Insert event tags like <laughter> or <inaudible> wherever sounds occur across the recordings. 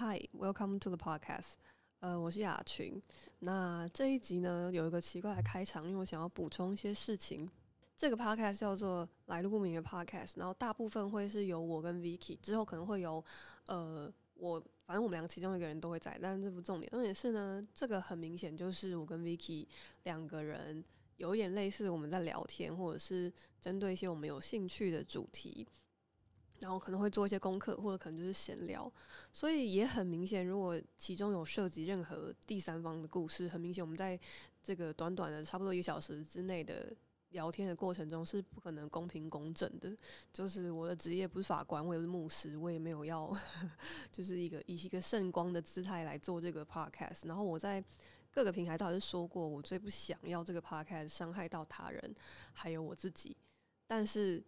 Hi，Welcome to the podcast。呃，我是雅群。那这一集呢，有一个奇怪的开场，因为我想要补充一些事情。这个 podcast 叫做来路不明的 podcast，然后大部分会是由我跟 Vicky，之后可能会有呃我，反正我们两个其中一个人都会在，但是这不重点。重点是呢，这个很明显就是我跟 Vicky 两个人有一点类似，我们在聊天，或者是针对一些我们有兴趣的主题。然后可能会做一些功课，或者可能就是闲聊，所以也很明显，如果其中有涉及任何第三方的故事，很明显我们在这个短短的差不多一个小时之内的聊天的过程中是不可能公平公正的。就是我的职业不是法官，我也是牧师，我也没有要 <laughs> 就是一个以一个圣光的姿态来做这个 podcast。然后我在各个平台倒是说过，我最不想要这个 podcast 伤害到他人，还有我自己，但是。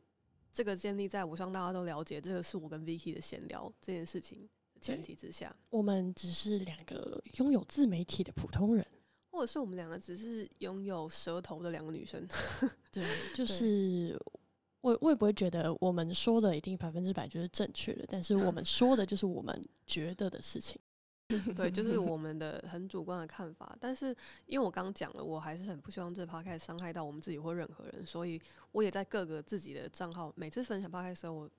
这个建立在我希望大家都了解，这个是我跟 Vicky 的闲聊这件事情前提之下。我们只是两个拥有自媒体的普通人，或者是我们两个只是拥有舌头的两个女生。<laughs> 对，就是我我也不会觉得我们说的一定百分之百就是正确的，但是我们说的就是我们觉得的事情。<laughs> 对，就是我们的很主观的看法，但是因为我刚刚讲了，我还是很不希望这 p o d 伤害到我们自己或任何人，所以我也在各个自己的账号，每次分享 p o d 的时候，我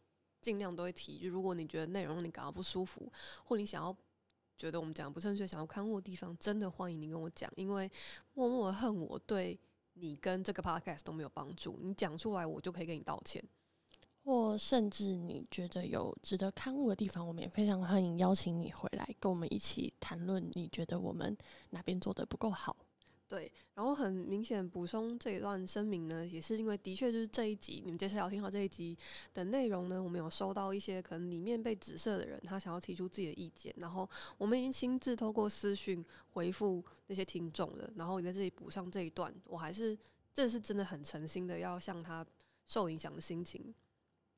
尽量都会提，就如果你觉得内容你感到不舒服，或你想要觉得我们讲不正确，想要看误的地方，真的欢迎你跟我讲，因为默默的恨我对你跟这个 podcast 都没有帮助，你讲出来，我就可以给你道歉。或甚至你觉得有值得刊物的地方，我们也非常欢迎邀请你回来跟我们一起谈论。你觉得我们哪边做的不够好？对，然后很明显补充这一段声明呢，也是因为的确就是这一集你们接下来要听到这一集的内容呢，我们有收到一些可能里面被指涉的人，他想要提出自己的意见，然后我们已经亲自透过私讯回复那些听众了，然后你在这里补上这一段，我还是这是真的很诚心的要向他受影响的心情。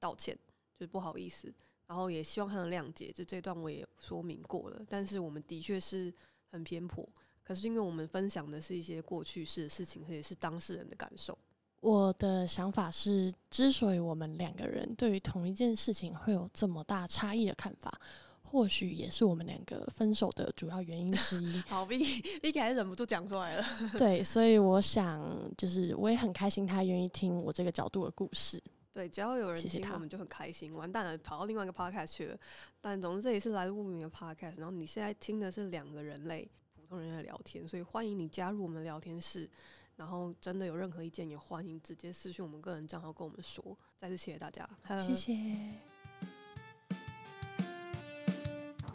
道歉就是不好意思，然后也希望他能谅解。就这段我也说明过了，但是我们的确是很偏颇。可是因为我们分享的是一些过去式的事情，也是当事人的感受。我的想法是，之所以我们两个人对于同一件事情会有这么大差异的看法，或许也是我们两个分手的主要原因之一。<laughs> 好，Vicky，Vicky 还是忍不住讲出来了。对，所以我想，就是我也很开心，他愿意听我这个角度的故事。对，只要有人听，我们就很开心。完蛋了，跑到另外一个 podcast 去了。但总之，这里是来路不明的 podcast。然后你现在听的是两个人类普通人的聊天，所以欢迎你加入我们的聊天室。然后真的有任何意见，也欢迎直接私信我们个人账号跟我们说。再次谢谢大家，谢谢。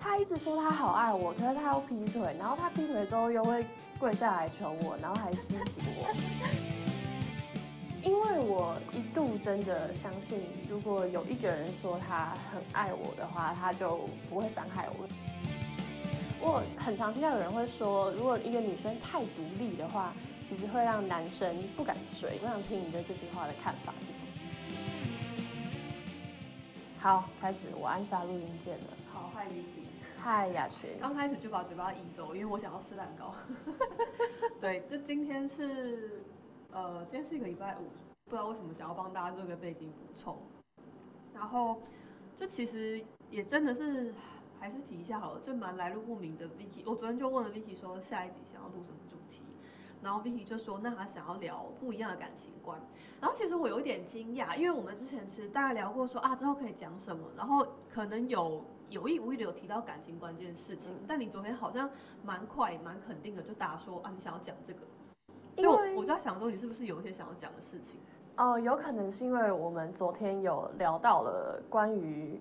他一直说他好爱我，可是他又劈腿，然后他劈腿之后又会跪下来求我，然后还吸醒我。因为我一度真的相信，如果有一个人说他很爱我的话，他就不会伤害我。我很常听到有人会说，如果一个女生太独立的话，其实会让男生不敢追。我想听你对这句话的看法是什么？好，开始，我按下录音键了。好，嗨，Vicky。嗨，雅群。刚开始就把嘴巴移走，因为我想要吃蛋糕。<laughs> 对，这今天是。呃，今天是一个礼拜五，不知道为什么想要帮大家做一个背景补充。然后，这其实也真的是，还是提一下好了，就蛮来路不明的 Vicky。我昨天就问了 Vicky 说下一集想要录什么主题，然后 Vicky 就说那他想要聊不一样的感情观。然后其实我有一点惊讶，因为我们之前其实大概聊过说啊之后可以讲什么，然后可能有有意无意的有提到感情观这件事情，但你昨天好像蛮快蛮肯定的就答说啊你想要讲这个。就我在想说，你是不是有一些想要讲的事情？哦，有可能是因为我们昨天有聊到了关于，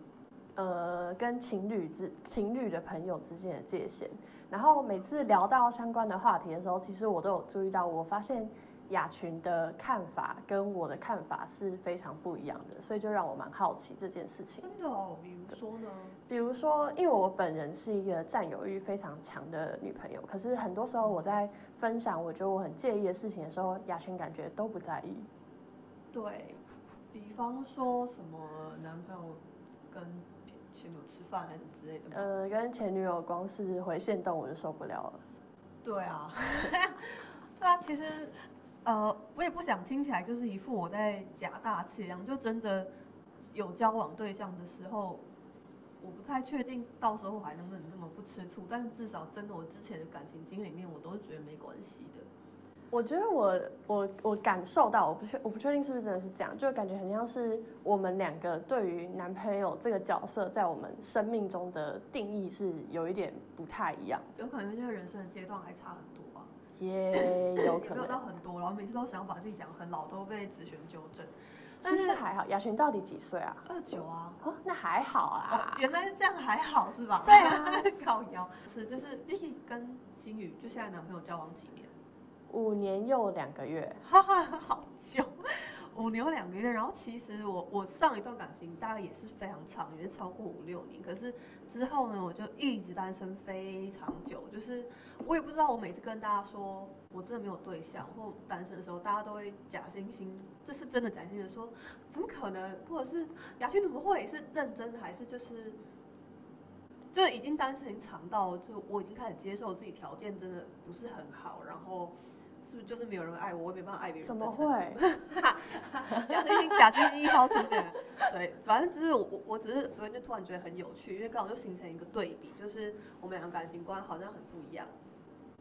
呃，跟情侣之情侣的朋友之间的界限。然后每次聊到相关的话题的时候，其实我都有注意到，我发现。雅群的看法跟我的看法是非常不一样的，所以就让我蛮好奇这件事情。真的哦，比如说呢？比如说，因为我本人是一个占有欲非常强的女朋友，可是很多时候我在分享我觉得我很介意的事情的时候，雅群感觉都不在意。对，比方说什么男朋友跟前女友吃饭还是之类的。呃，跟前女友光是回线动我就受不了了。对啊，<laughs> 对啊，其实。呃，我也不想听起来就是一副我在假大气一样，就真的有交往对象的时候，我不太确定到时候还能不能这么不吃醋，但至少真的我之前的感情经历里面，我都是觉得没关系的。我觉得我我我感受到，我不确我不确定是不是真的是这样，就感觉很像是我们两个对于男朋友这个角色在我们生命中的定义是有一点不太一样，有可能因为人生的阶段还差很也有可能没有到。很多，然后每次都想把自己讲得很老，都被子璇纠正。其但是实还好，雅璇到底几岁啊？二九啊，哦，那还好哦啦，。原来是这样，还好是吧？对啊，<laughs> 高腰是就是 Vicky 跟新宇就现在男朋友交往几年？五年又两个月，哈哈，好久，五年有两个月。然后其实我我上一段感情大概也是非常长，也是超过五六年。可是之后呢，我就一直单身非常久。就是我也不知道，我每次跟大家说我真的没有对象或单身的时候，大家都会假惺惺，就是真的假惺惺的说，怎么可能？或者是雅轩怎么会？是认真的还是就是？就是已经单身长到，就我已经开始接受自己条件真的不是很好，然后是不是就是没有人爱我，我也没办法爱别人？怎么？会？<laughs> 假惺惺，假惺惺一号出现了。对，反正就是我我我只是昨天就突然觉得很有趣，因为刚好就形成一个对比，就是我们两个感情观好像很不一样。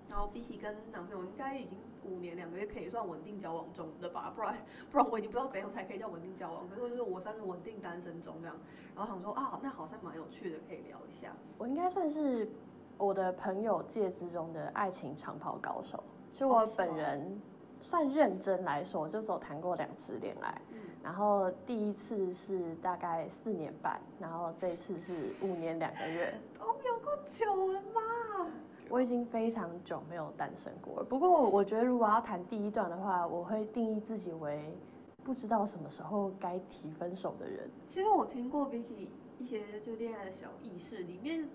然后 Vicky 跟男朋友应该已经五年两个月可以算稳定交往中的吧，不然不然我已经不知道怎样才可以叫稳定交往。可是就是我算是稳定单身中这样，然后想说啊，那好像蛮有趣的，可以聊一下。我应该算是我的朋友界之中的爱情长跑高手。其实我本人算认真来说，我就只有谈过两次恋爱。嗯，然后第一次是大概四年半，然后这一次是五年两个月。都有过久了嘛。我已经非常久没有单身过了。不过我觉得，如果要谈第一段的话，我会定义自己为不知道什么时候该提分手的人。其实我听过 Vicky 一些就恋爱的小意识，里面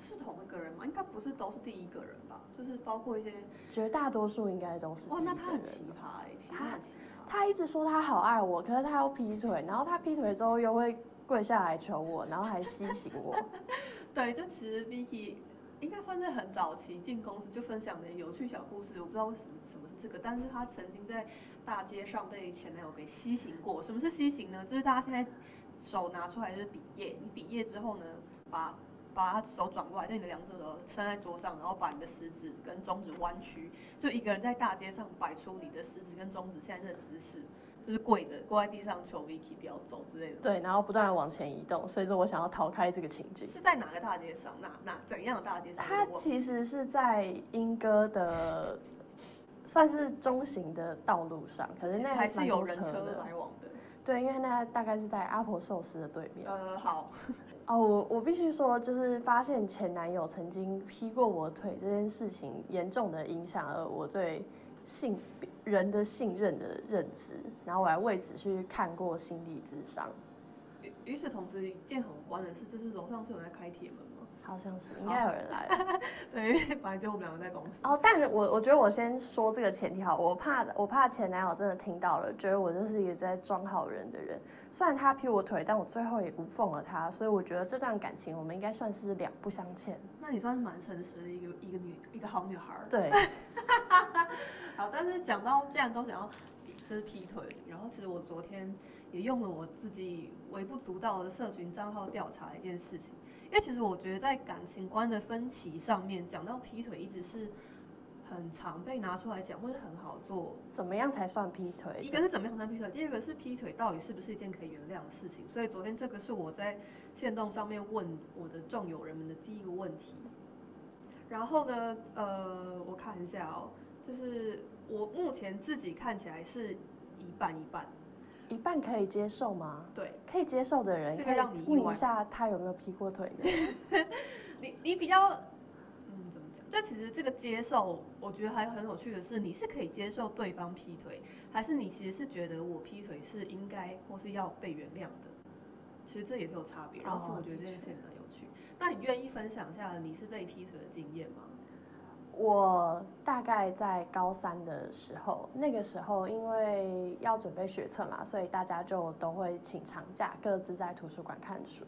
是是同一个人吗？应该不是都是第一个人吧？就是包括一些绝大多数应该都是哇，那他很奇葩哎、他很奇葩。他一直说他好爱我，可是他要劈腿，然后他劈腿之后又会跪下来求我，然后还吸醒我。<laughs> 对，就其实 Vicky 应该算是很早期进公司就分享的有趣小故事，我不知道为什么什么这个，但是他曾经在大街上被前男友给吸行过。什么是吸行呢？就是大家现在手拿出来就是笔叶，你笔叶之后呢，把把他手转过来，就你的两只手撑在桌上，然后把你的食指跟中指弯曲，就一个人在大街上摆出你的食指跟中指现在这个姿势，就是跪着跪在地上求 Vicky 不要走之类的。对，然后不断的往前移动，所以说我想要逃开这个情景。是在哪个大街上？哪哪怎样的大街上？他我忘记其实是在莺歌的，算是中型的道路上，可是那还是有人车的。来往的。对，因为那大概是在阿婆寿司的对面。呃，好，哦，我我必须说，就是发现前男友曾经劈过我腿这件事情，严重的影响了我对信人的信任的认知。然后我还为此去看过心理智商，与与此同时，一件很关的事就是楼上是有在开铁门吗？好像是应该有人来了。<laughs> 对，因为本来就我们两个在公司。哦，但是我我觉得我先说这个前提好，我怕我怕前男友真的听到了，觉得我就是一个在装好人的人。虽然他劈我腿，但我最后也无缝了他，所以我觉得这段感情我们应该算是两不相欠。那你算是蛮诚实的一个一个女一个好女孩儿。对，<laughs> 好，但是讲到既然都讲到就是劈腿，然后其实我昨天也用了我自己微不足道的社群账号调查一件事情，因为其实我觉得在感情观的分歧上面，讲到劈腿一直是很常被拿出来讲，或是很好做。怎么样才算劈腿？一个是怎么样算劈腿，第二个是劈腿到底是不是一件可以原谅的事情。所以昨天这个是我在线动上面问我的众友人们的第一个问题。然后呢，呃，我看一下哦，就是我目前自己看起来是一半一半，一半可以接受吗？对可以接受的人，这个可以让你问一下他有没有劈过腿呢？<laughs> 你你比较，嗯，怎么讲？就其实这个接受，我觉得还很有趣的是，你是可以接受对方劈腿，还是你其实是觉得我劈腿是应该或是要被原谅的？其实这也是有差别。然后我觉得这件事情很有趣。那你愿意分享一下你是被劈腿的经验吗？我大概在高三的时候，那个时候因为要准备学测嘛，所以大家就都会请长假，各自在图书馆看书。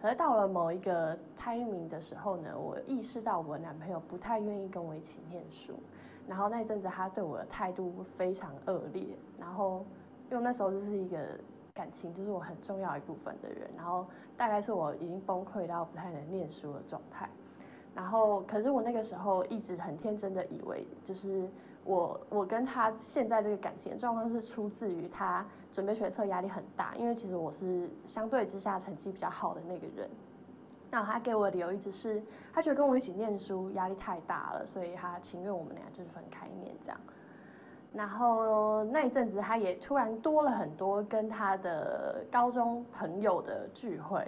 可是到了某一个 timing 的时候呢，我意识到我男朋友不太愿意跟我一起念书，然后那阵子他对我的态度非常恶劣，然后因为那时候就是一个感情就是我很重要一部分的人，然后大概是我已经崩溃到不太能念书的状态。然后，可是我那个时候一直很天真的以为，就是我我跟他现在这个感情的状况是出自于他准备学测压力很大，因为其实我是相对之下成绩比较好的那个人。那他给我的理由一直是，他觉得跟我一起念书压力太大了，所以他情愿我们俩就是分开念这样。然后那一阵子，他也突然多了很多跟他的高中朋友的聚会。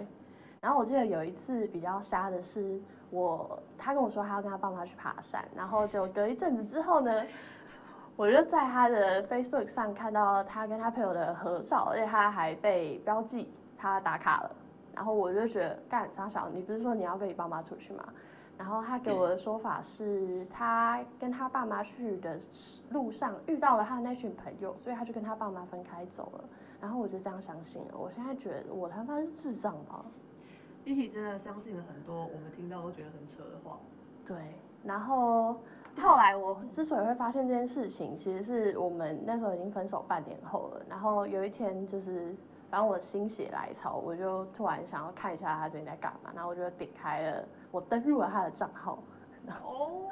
然后我记得有一次比较瞎的是，我他跟我说他要跟他爸妈去爬山，然后就隔一阵子之后呢，我就在他的 Facebook 上看到他跟他朋友的合照，而且他还被标记他打卡了。然后我就觉得干啥小，你不是说你要跟你爸妈出去吗？然后他给我的说法是他跟他爸妈去的路上遇到了他的那群朋友，所以他就跟他爸妈分开走了。然后我就这样相信了。我现在觉得我他妈是智障吧？一体真的相信了很多我们听到都觉得很扯的话。对。然后后来我之所以会发现这件事情，其实是我们那时候已经分手半年后了。然后有一天就是。反正我心血来潮，我就突然想要看一下他最近在干嘛，然后我就点开了，我登入了他的账号。哦。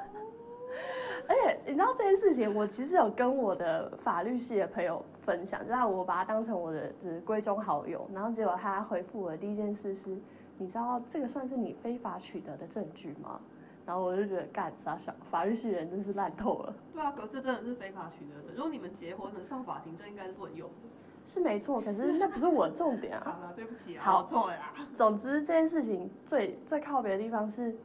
而且你知道这件事情，我其实有跟我的法律系的朋友分享，就是我把他当成我的就是闺中好友，然后结果他回复我的第一件事是，你知道这个算是你非法取得的证据吗？然后我就觉得干啥想法律系人真是烂透了。对啊，可这真的是非法取得的，如果你们结婚了上法庭，这应该是不能用的。是没错，可是那不是我重点啊！<laughs> 好了，对不起啊，好错呀。总之这件事情最最靠别的地方是，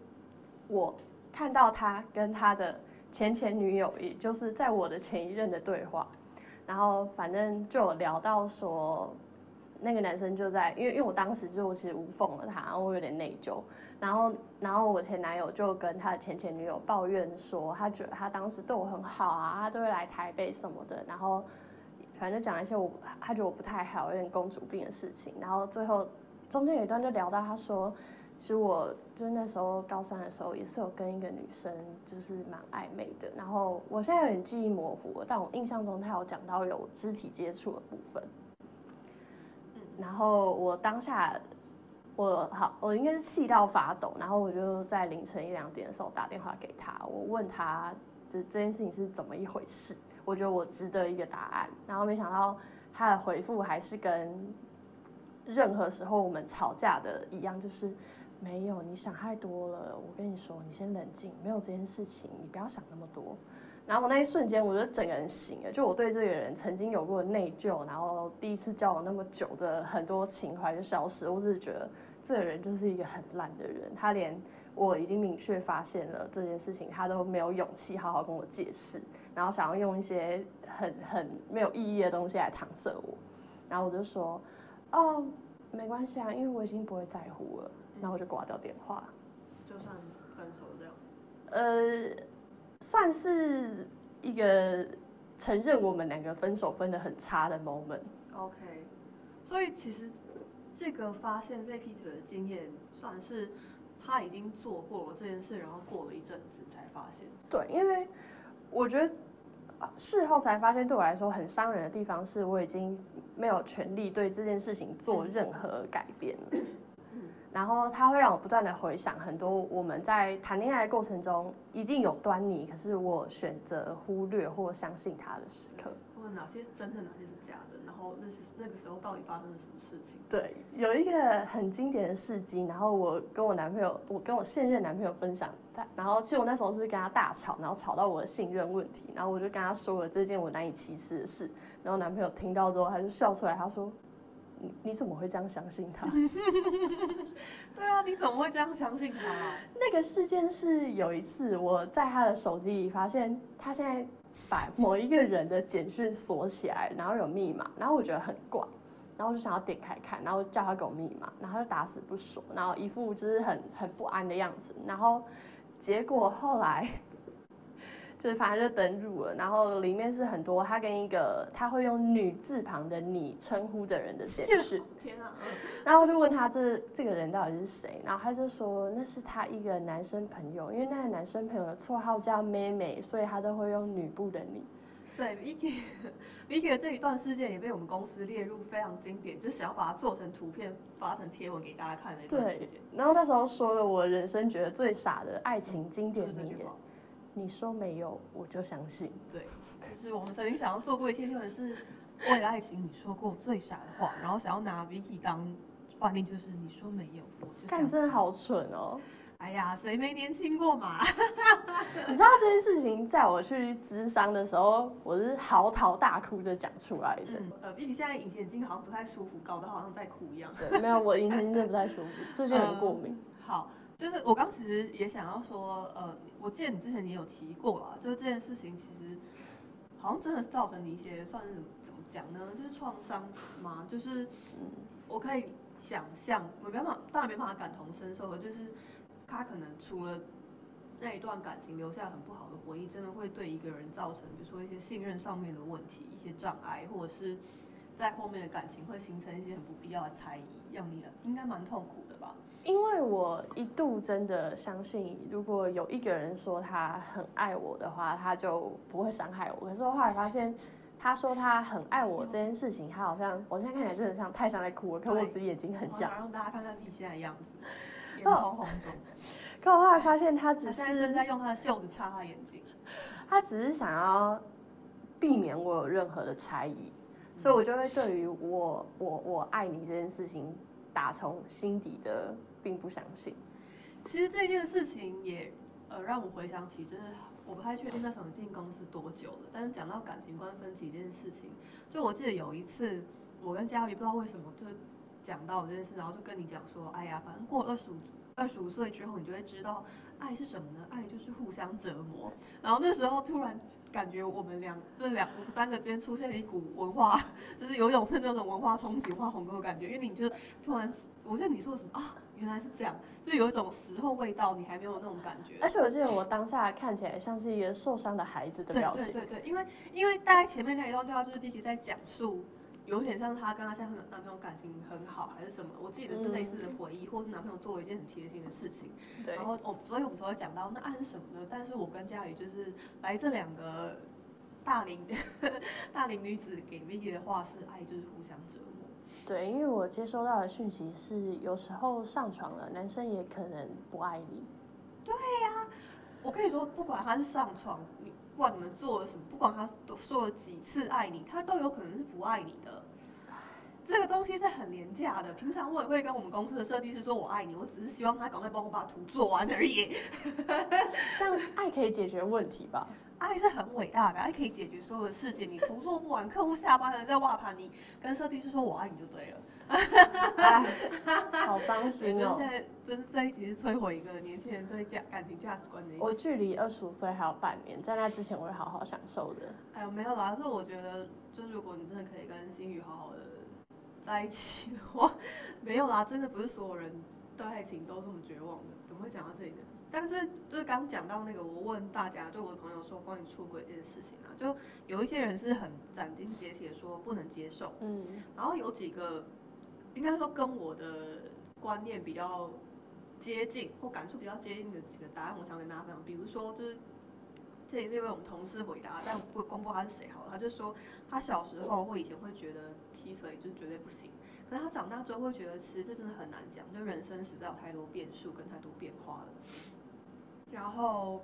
我看到他跟他的前前女友，也就是在我的前一任的对话，然后反正就有聊到说，那个男生就在，因为因为我当时就其实无缝了他，然后我有点内疚，然后然后我前男友就跟他的前前女友抱怨说，他觉得他当时对我很好啊，他都会来台北什么的，然后。反正讲一些我他觉得我不太好，有点公主病的事情。然后最后中间有一段就聊到，他说，其实我就是那时候高三的时候，也是有跟一个女生就是蛮暧昧的。然后我现在有点记忆模糊，但我印象中他有讲到有肢体接触的部分。然后我当下我好，我应该是气到发抖。然后我就在凌晨一两点的时候打电话给他，我问他，就这件事情是怎么一回事。我觉得我值得一个答案，然后没想到他的回复还是跟任何时候我们吵架的一样，就是没有你想太多了。我跟你说，你先冷静，没有这件事情，你不要想那么多。然后我那一瞬间，我就整个人醒了，就我对这个人曾经有过内疚，然后第一次交往那么久的很多情怀就消失。我只是觉得这个人就是一个很烂的人，他连。我已经明确发现了这件事情，他都没有勇气好好跟我解释，然后想要用一些很很没有意义的东西来搪塞我，然后我就说，哦，没关系啊，因为我已经不会在乎了，然后我就挂掉电话。就算分手这样？呃，算是一个承认我们两个分手分的很差的 moment。OK，所以其实这个发现被劈腿的经验算是。他已经做过这件事，然后过了一阵子才发现。对，因为我觉得事后才发现，对我来说很伤人的地方是，我已经没有权利对这件事情做任何改变了。然后他会让我不断的回想很多我们在谈恋爱的过程中一定有端倪，可是我选择忽略或相信他的时刻。或者哪些是真的，哪些是假的？然后那是那个时候到底发生了什么事情？对，有一个很经典的事迹，然后我跟我男朋友，我跟我现任男朋友分享，他，然后其实我那时候是跟他大吵，然后吵到我的信任问题，然后我就跟他说了这件我难以启齿的事，然后男朋友听到之后他就笑出来，他说。你你怎么会这样相信他？<laughs> 对啊，你怎么会这样相信他？那个事件是有一次我在他的手机里发现，他现在把某一个人的简讯锁起来，然后有密码，然后我觉得很怪，然后我就想要点开看，然后叫他给我密码，然后他就打死不锁，然后一副就是很很不安的样子，然后结果后来。就是反正就登入了，然后里面是很多他跟一个他会用女字旁的你称呼的人的解释。天啊！然后就问他这这个人到底是谁，然后他就说那是他一个男生朋友，因为那个男生朋友的绰号叫妹妹，所以他都会用女部的你。对，Vicky <laughs> Vicky 的这一段事件也被我们公司列入非常经典，就想要把它做成图片发成贴文给大家看的一段事对件。，然后那时候说了我人生觉得最傻的爱情经典名言你说没有，我就相信。对，就是我们曾经想要做过一些新闻，是为了爱情你说过最傻的话，然后想要拿 Vicky 当范例，就是你说没有，我就相看，真的。好蠢哦！哎呀，谁没年轻过嘛？<laughs> 你知道这件事情，在我去咨商的时候，我是嚎啕大哭的讲出来的。嗯，呃，Vicky 现在隐形眼镜好像不太舒服，搞得好像在哭一样。对，没有，我隐形真的不太舒服，最近很过敏。<laughs> 好，就是我刚其实也想要说，呃，我记得你之前也有提过啦，就是这件事情其实好像真的造成你一些算是怎么讲呢？就是创伤嘛，就是，我可以想象，我没办法，当然没办法感同身受的，就是他可能除了那一段感情留下很不好的回忆，真的会对一个人造成，比如说一些信任上面的问题、一些障碍，或者是在后面的感情会形成一些很不必要的猜疑，让你应该蛮痛苦？因为我一度真的相信，如果有一个人说他很爱我的话，他就不会伤害我。可是我后来发现，他说他很爱我这件事情，他好像我现在看起来真的像太像在哭了，可我自己眼睛很犟。我让大家看看你现在的样子，眼哦眶红肿。可我后来发现，他只他正是在用他的袖子擦他眼睛。他只是想要避免我有任何的猜疑，所以我就会对于我我我爱你这件事情，打从心底的并不相信。其实这件事情也呃让我回想起，就是我不太确定那时候进公司多久了，但是讲到感情观分歧这件事情，就我记得有一次我跟佳瑜不知道为什么就讲到这件事，然后就跟你讲说，哎呀，反正过二十五二十五岁之后，你就会知道爱是什么呢？爱就是互相折磨。然后那时候突然。感觉我们两这两三个之间出现了一股文化，<laughs> 就是有一种是那种文化冲击、文化鸿沟的感觉。因为你就是突然，我记得你说什么啊？原来是这样，就有一种时候未到，你还没有那种感觉。而且我记得我当下看起来像是一个受伤的孩子的表情。对对对，因为因为大概前面那一段对话就是 B T 在讲述，有点像她跟她现在男朋友感情很好还是什么，我记得是类似的回忆，或是男朋友做了一件很贴心的事情。对然后我所以我们才会讲到那爱是什么呢？但是我跟佳宇就是来这两个大龄 <laughs> 大龄女子给 Vicky 的话是爱就是互相折磨。对，因为我接收到的讯息是，有时候上床了，男生也可能不爱你。对呀我跟你说，不管他是上床，你不管你们做了什么，不管他都说了几次爱你，他都有可能是不爱你的。这个东西是很廉价的。平常我也会跟我们公司的设计师说我爱你，我只是希望他赶快帮我把图做完而已。这样 <laughs> 爱可以解决问题吧？爱是很伟大的，爱可以解决所有的事情。你图做不完，客户下班了在挖盘，你跟设计师说我爱你就对了。<laughs> 哎，好伤对，心哦就现。在，就是这一集是摧毁一个年轻人对价感情价值观的一个我距离二十五岁还有半年，在那之前我会好好享受的。哎呦，没有啦，可是我觉得，就是如果你真的可以跟心宇好好的在一起的话，没有啦，真的不是所有人对爱情都这么绝望的。怎么会讲到这里呢？但是就是刚讲到那个，我问大家，对我的朋友说关于出轨这件事情啊，就有一些人是很斩钉截铁说不能接受，嗯，然后有几个应该说跟我的观念比较接近或感触比较接近的几个答案，我想跟大家分享。比如说，就是这也是因为我们同事回答，但不公布他是谁好了。他就说他小时候或以前会觉得劈腿就是绝对不行，可是他长大之后会觉得其实这真的很难讲，就人生实在有太多变数跟太多变化了。然后，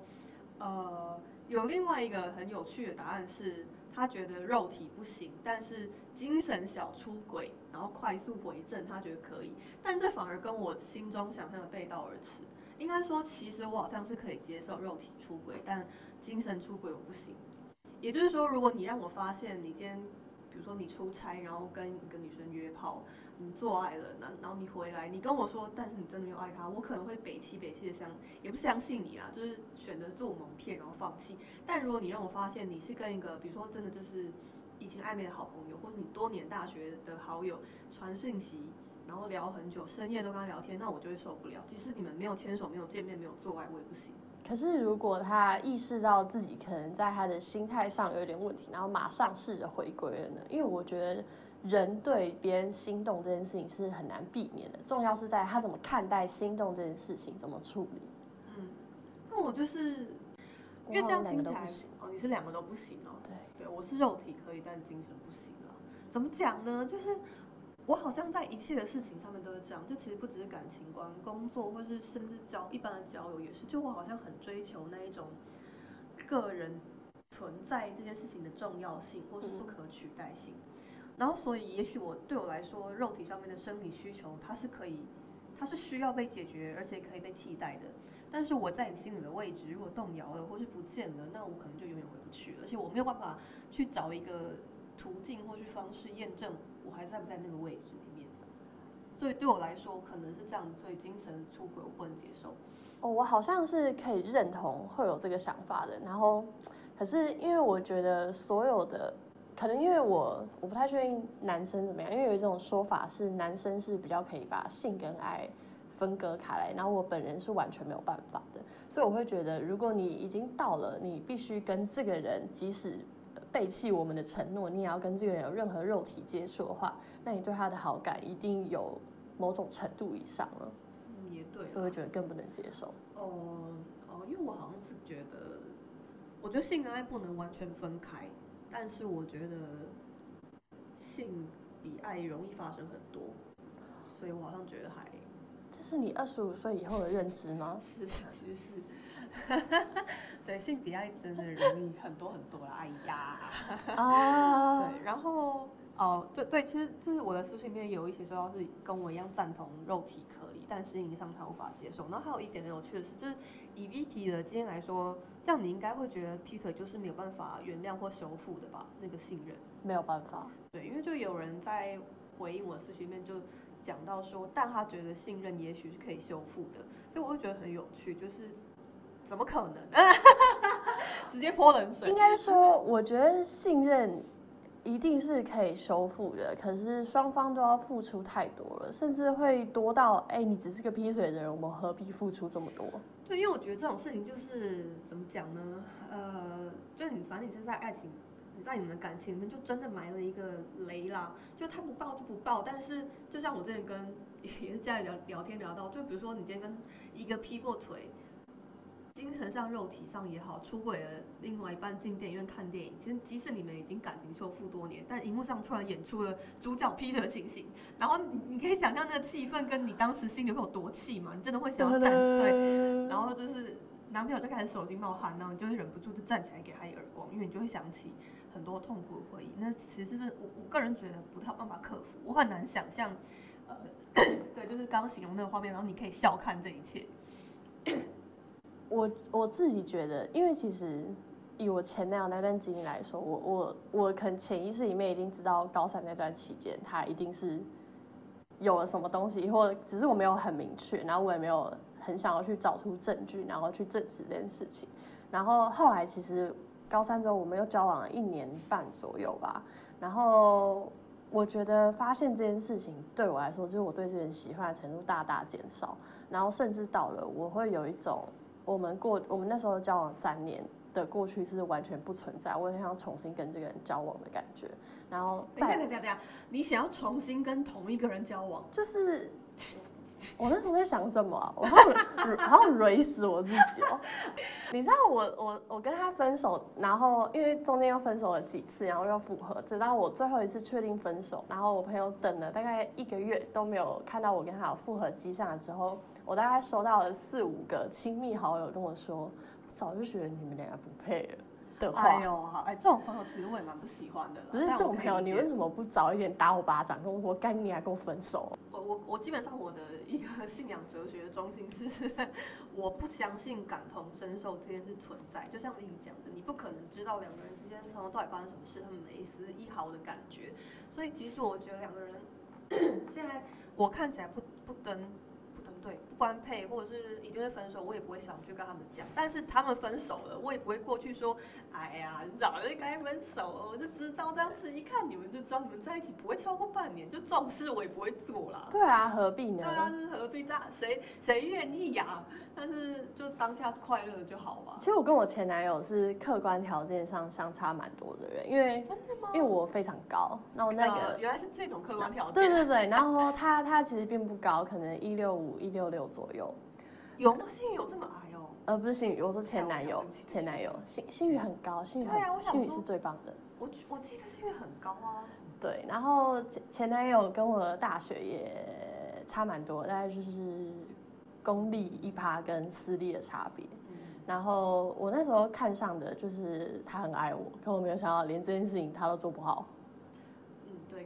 呃，有另外一个很有趣的答案是，他觉得肉体不行，但是精神小出轨，然后快速回正，他觉得可以。但这反而跟我心中想象的背道而驰。应该说，其实我好像是可以接受肉体出轨，但精神出轨我不行。也就是说，如果你让我发现你今天，比如说你出差，然后跟一个女生约炮，你做爱了，然然后你回来，你跟我说，但是你真的没有爱他，我可能会北气北气的相，也不相信你啊，就是选择自我蒙骗，然后放弃。但如果你让我发现你是跟一个，比如说真的就是以前暧昧的好朋友，或者你多年大学的好友传讯息，然后聊很久，深夜都跟他聊天，那我就会受不了。即使你们没有牵手、没有见面、没有做爱，我也不行。可是如果他意识到自己可能在他的心态上有点问题，然后马上试着回归了呢？因为我觉得人对别人心动这件事情是很难避免的，重要是在他怎么看待心动这件事情，怎么处理。嗯，那我就是因为这样听起来哦，你是两个都不行哦。对，对我是肉体可以，但精神不行了。怎么讲呢？就是我好像在一切的事情上面都是这样，就其实不只是感情观、工作，或是甚至交一般的交友也是。就我好像很追求那一种个人存在这件事情的重要性，或是不可取代性。然后，所以也许我对我来说，肉体上面的生理需求，它是可以，它是需要被解决，而且可以被替代的。但是我在你心里的位置，如果动摇了，或是不见了，那我可能就永远回不去了。而且我没有办法去找一个途径或去方式验证我还在不在那个位置里面。所以对我来说，可能是这样。所以精神出轨我不能接受。哦，我好像是可以认同会有这个想法的。然后，可是因为我觉得所有的。可能因为我我不太确定男生怎么样，因为有一种说法是男生是比较可以把性跟爱分割开来，然后我本人是完全没有办法的，所以我会觉得，如果你已经到了你必须跟这个人，即使背弃我们的承诺，你也要跟这个人有任何肉体接触的话，那你对他的好感一定有某种程度以上了。嗯，也对。所以我觉得更不能接受。哦哦，因为我好像是觉得，我觉得性跟爱不能完全分开。但是我觉得性比爱容易发生很多，所以我好像觉得还。这是你二十五岁以后的认知吗？是，其实是。对，性比爱真的容易很多很多啦，哎呀。啊。<laughs> 对，然后哦，对对，其实就是我的私信里面有一些说到是跟我一样赞同肉体但心灵上他无法接受。然后还有一点很有趣的是，就是以 Vicky 的经验来说。这样你应该会觉得劈腿就是没有办法原谅或修复的吧？那个信任没有办法。对，因为就有人在回应我的私讯面就讲到说，但他觉得信任也许是可以修复的，所以我会觉得很有趣，就是怎么可能？<laughs> 直接泼冷水。应该说，我觉得信任一定是可以修复的，可是双方都要付出太多了，甚至会多到，哎，你只是个劈腿的人，我们何必付出这么多？对，因为我觉得这种事情就是怎么讲呢？呃，就是你反正你就在爱情，在你们的感情里面就真的埋了一个雷啦。就他不报就不报，但是就像我之前跟 <laughs> 也是家里聊聊天聊到，就比如说你今天跟一个劈过腿。精神上、肉体上也好，出轨了另外一半进电影院看电影，其实即使你们已经感情修复多年，但荧幕上突然演出了主角劈腿的情形，然后你你可以想象那个气氛跟你当时心里会有多气嘛？你真的会想要站对，然后就是男朋友就开始手心冒汗，然后你就会忍不住就站起来给他一耳光，因为你就会想起很多痛苦的回忆。那其实是我我个人觉得不太有办法克服，我很难想象，呃，<coughs> 对，就是刚刚形容那个画面，然后你可以笑看这一切。我我自己觉得，因为其实以我前男友那段经历来说，我我我可能潜意识里面已经知道高三那段期间他一定是有了什么东西，或只是我没有很明确，然后我也没有很想要去找出证据，然后去证实这件事情。然后后来其实高三之后我们又交往了一年半左右吧，然后我觉得发现这件事情对我来说，就是我对这人喜欢的程度大大减少，然后甚至到了我会有一种。我们过我们那时候交往三年的过去是完全不存在，我很想重新跟这个人交往的感觉。然后再等等等，你想要重新跟同一个人交往，就是我那时候在想什么？我好像好像累死我自己哦。你知道我我我跟他分手，然后因为中间又分手了几次，然后又复合，直到我最后一次确定分手，然后我朋友等了大概一个月都没有看到我跟他有复合迹象的时候。我大概收到了四五个亲密好友跟我说，早就觉得你们两个不配了的话。哎呦，好，哎，这种朋友其实我也蛮不喜欢的。不是这种朋友，你为什么不早一点打我巴掌，跟我说干你还跟我分手？我我我基本上我的一个信仰哲学的中心是，<laughs> 我不相信感同身受这件事存在。就像你讲的，你不可能知道两个人之间从头到尾发生什么事，他们没一丝一毫的感觉。所以即使我觉得两个人 <coughs> 现在我看起来不不登不登。对，不般配或者是一定会分手，我也不会想去跟他们讲。但是他们分手了，我也不会过去说，哎呀，早就该分手了。我就知道当时一看你们就知道你们在一起不会超过半年，就这种事我也不会做啦。对啊，何必呢？对啊，是何必？大谁谁愿意呀？但是就当下快乐就好嘛。其实我跟我前男友是客观条件上相差蛮多的人，因为真的吗？因为我非常高，那我那个原来是这种客观条件。对对对，<laughs> 然后他他其实并不高，可能一六五一六六左右，有吗？星宇有这么矮哦？呃，不是星宇，我说前男友前男友，星星宇很高，星宇对啊我想说是最棒的。我我记得星宇很高啊。对，然后前前男友跟我的大学也差蛮多，大概就是公立一趴跟私立的差别。嗯，然后我那时候看上的就是他很爱我，可我没有想到连这件事情他都做不好。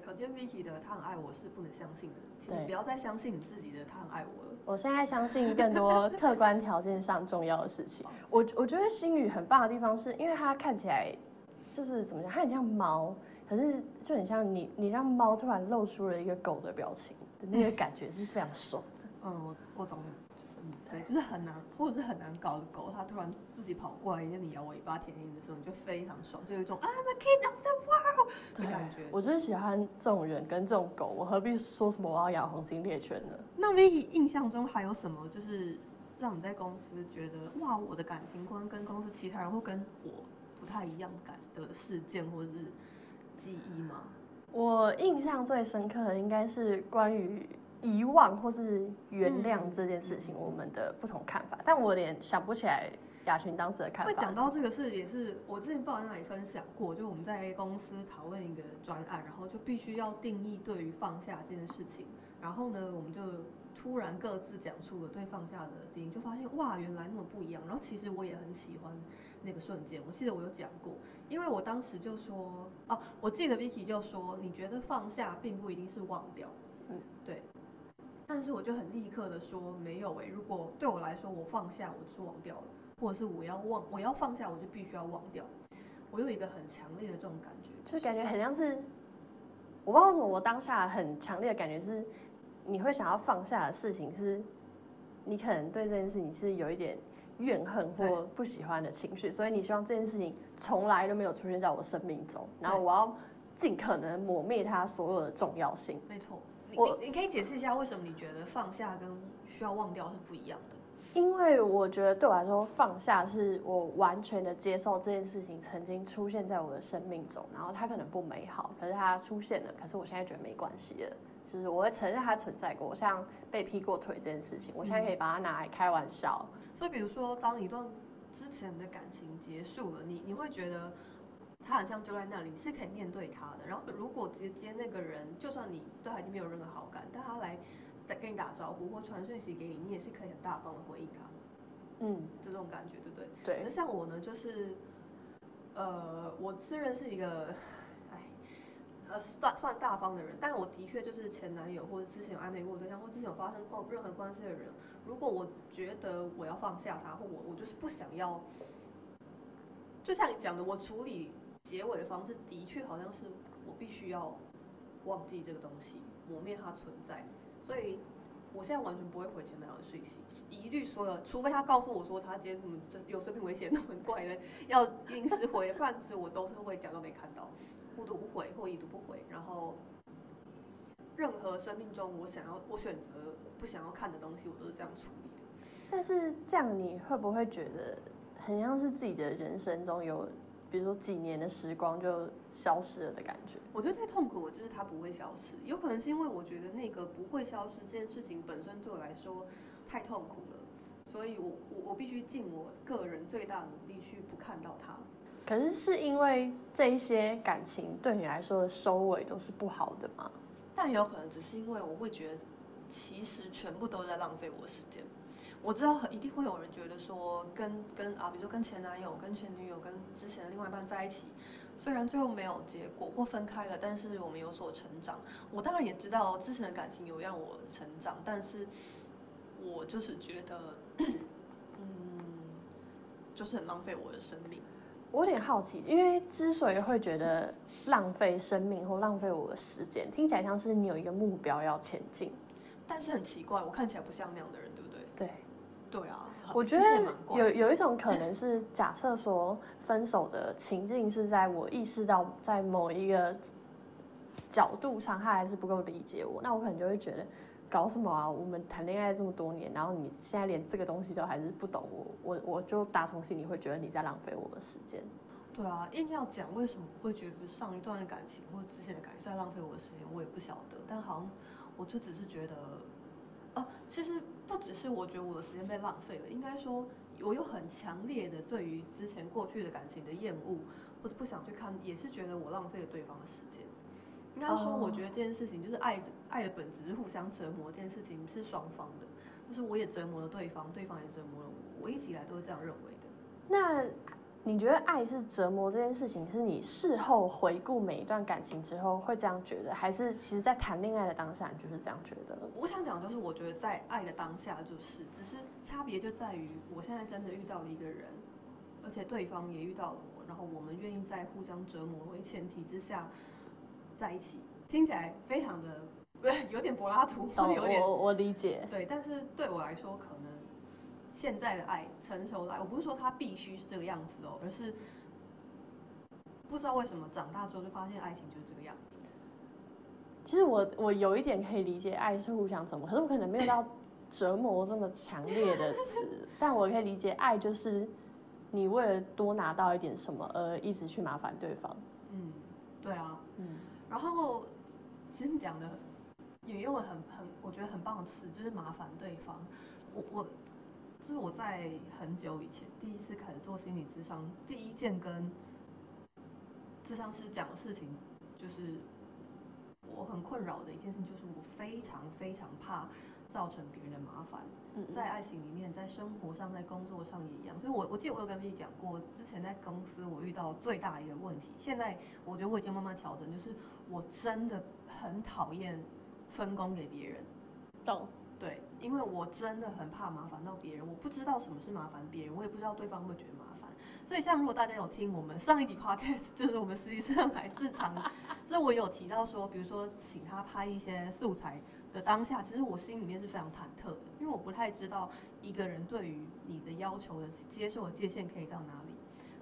可见 Vicky 的他很爱我是不能相信的。请你不要再相信你自己的他很爱我了。我现在相信更多客观条件上重要的事情。<laughs> 我我觉得星宇很棒的地方是，因为它看起来就是怎么讲，它很像猫，可是就很像你你让猫突然露出了一个狗的表情的那个感觉是非常爽的。嗯，我我懂了。就是很难，或者是很难搞的狗，它突然自己跑过来跟你摇尾巴舔你的时候，你就非常爽，就有一种 I'm a king of the world 的感觉。我就是喜欢这种人跟这种狗，我何必说什么我要养黄金猎犬呢？那 Vicky 印象中还有什么就是让你在公司觉得哇，我的感情观跟公司其他人或跟我不太一样感的事件或者是记忆吗？我印象最深刻的应该是关于遗忘或是原谅嗯这件事情，嗯我们的不同看法。但我有点想不起来雅群当时的看法会。讲到这个事也是我之前不知道在哪里分享过，就我们在公司讨论一个专案，然后就必须要定义对于放下这件事情，然后呢，我们就突然各自讲出了对放下的定义，就发现哇，原来那么不一样。然后其实我也很喜欢那个瞬间，我记得我有讲过，因为我当时就说哦，我记得 Vicky 就说，你觉得放下并不一定是忘掉。但是我就很立刻的说没有诶、如果对我来说我放下我就是忘掉了。或者是我要忘，我要放下，我就必须要忘掉。我有一个很强烈的这种感觉，就是感觉很像是，我不知道为什么，我当下很强烈的感觉是，你会想要放下的事情是，你可能对这件事情是有一点怨恨或不喜欢的情绪，所以你希望这件事情从来都没有出现在我生命中，然后我要尽可能抹灭它所有的重要性。没错。你我你你可以解释一下为什么你觉得放下跟需要忘掉是不一样的？因为我觉得对我来说，放下是我完全的接受这件事情曾经出现在我的生命中，然后它可能不美好，可是它出现了，可是我现在觉得没关系了，就是我会承认它存在过，像被劈过腿这件事情，我现在可以把它拿来开玩笑。所以比如说，当一段之前的感情结束了，你你会觉得他好像就在那里，你是可以面对他的。然后如果直接那个人，就算你对他已经没有任何好感，但他来跟你打招呼或传讯息给你，你也是可以很大方的回应他的，嗯，这种感觉，对不对？对那，像我呢，就是，呃，我自认是一个，<sighs> 哎，呃，算算大方的人，但我的确就是前男友或者之前有暧昧过的对象，或之前有发生过任何关系的人，如果我觉得我要放下他，或我我就是不想要，就像你讲的，我处理结尾的方式的确好像是我必须要忘记这个东西，磨灭它存在，所以我现在完全不会回前男友的讯息，一律所有，除非他告诉我说他今天什么有生命危险，那很怪的，要临时回，不然其实我都是会假装没看到，不读不回或已读不回，然后任何生命中我想要我选择不想要看的东西，我都是这样处理的。但是这样你会不会觉得很像是自己的人生中有，比如说几年的时光就消失了的感觉？我觉得最痛苦的就是它不会消失，有可能是因为我觉得那个不会消失这件事情本身对我来说太痛苦了，所以我我我必须尽我个人最大的努力去不看到它。可是是因为这一些感情对你来说的收尾都是不好的吗？但有可能只是因为我会觉得，其实全部都在浪费我时间。我知道很一定会有人觉得说跟跟啊，比如说跟前男友、跟前女友、跟之前的另外一半在一起，虽然最后没有结果或分开了，但是我们有所成长。我当然也知道之前的感情有让我成长，但是我就是觉得，<coughs> 嗯，就是很浪费我的生命。我有点好奇，因为之所以会觉得浪费生命或浪费我的时间，听起来像是你有一个目标要前进。但是很奇怪，我看起来不像那样的人，对不对？对，对啊，我觉得有有一种可能是，假设说分手的情境是在我意识到在某一个角度上，他还是不够理解我，那我可能就会觉得。搞什么啊？我们谈恋爱这么多年，然后你现在连这个东西都还是不懂我，我我就打从心里会觉得你在浪费我的时间。对啊，硬要讲为什么会觉得上一段的感情或者之前的感情在浪费我的时间，我也不晓得。但好像我就只是觉得，呃，其实不只是我觉得我的时间被浪费了，应该说我有很强烈的对于之前过去的感情的厌恶，或者不想去看，也是觉得我浪费了对方的时间。应该说，我觉得这件事情就是爱爱的本质是互相折磨，这件事情是双方的，就是我也折磨了对方，对方也折磨了我，我一直以来都是这样认为的。那你觉得爱是折磨这件事情，是你事后回顾每一段感情之后会这样觉得，还是其实在谈恋爱的当下你就是这样觉得？我想讲就是，我觉得在爱的当下就是，只是差别就在于我现在真的遇到了一个人，而且对方也遇到了我，然后我们愿意在互相折磨为前提之下。在一起听起来非常的对，<laughs> 有点柏拉图，有点我我理解。对，但是对我来说，可能现在的爱，成熟的爱，我不是说他必须是这个样子哦，而是不知道为什么长大之后就发现爱情就是这个样子。其实我我有一点可以理解，爱是互相折磨，可是我可能没有到折磨这么强烈的词，但我可以理解，爱就是你为了多拿到一点什么而一直去麻烦对方。嗯，对啊，嗯。然后，其实你讲的也用了很很我觉得很棒的词，就是麻烦对方。我我就是我在很久以前第一次开始做心理咨商，第一件跟咨商师讲的事情，就是我很困扰的一件事，就是我非常非常怕造成别人的麻烦。在爱情里面，在生活上，在工作上也一样，所以，我我记得我有跟 B 讲过，之前在公司我遇到最大的一个问题，现在我觉得我已经慢慢调整，就是我真的很讨厌分工给别人。懂。对，因为我真的很怕麻烦到别人，我不知道什么是麻烦别人，我也不知道对方会觉得麻烦。所以，像如果大家有听我们上一集 podcast，<laughs> 就是我们实习生来自场，<laughs> 所以我有提到说，比如说请他拍一些素材。的当下，其实我心里面是非常忐忑的，因为我不太知道一个人对于你的要求的接受的界限可以到哪里。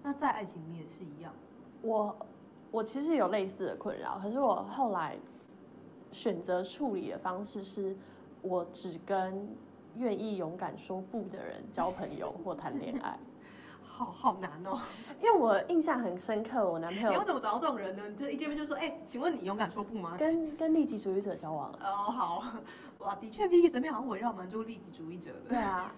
那在爱情里面也是一样。我我其实有类似的困扰，可是我后来选择处理的方式是，我只跟愿意勇敢说不的人交朋友或谈恋爱。<laughs> 好好难哦，因为我印象很深刻，我男朋友。你怎么找到这种人呢？你就一见面就说，哎，请问你勇敢说不吗？跟跟利己主义者交往。哦，好，哇，的确，Vicky 身边好像围绕蛮多利己主义者的。对啊，